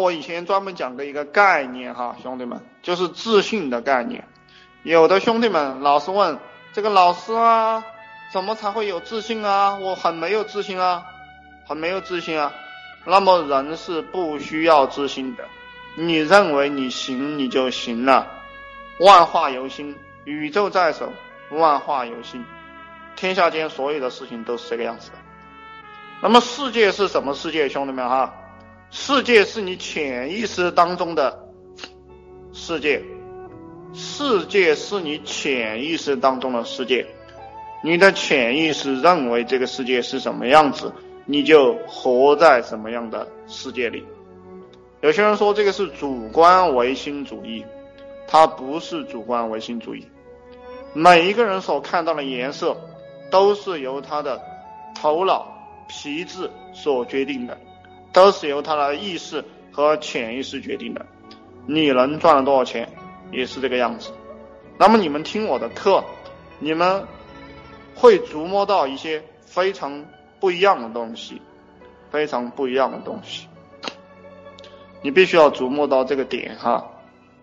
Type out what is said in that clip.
我以前专门讲过一个概念哈，兄弟们，就是自信的概念。有的兄弟们老是问这个老师啊，怎么才会有自信啊？我很没有自信啊，很没有自信啊。那么人是不需要自信的，你认为你行你就行了。万化由心，宇宙在手，万化由心，天下间所有的事情都是这个样子的。那么世界是什么世界，兄弟们哈？世界是你潜意识当中的世界，世界是你潜意识当中的世界，你的潜意识认为这个世界是什么样子，你就活在什么样的世界里。有些人说这个是主观唯心主义，它不是主观唯心主义。每一个人所看到的颜色，都是由他的头脑皮质所决定的。都是由他的意识和潜意识决定的。你能赚了多少钱，也是这个样子。那么你们听我的课，你们会琢磨到一些非常不一样的东西，非常不一样的东西。你必须要琢磨到这个点哈。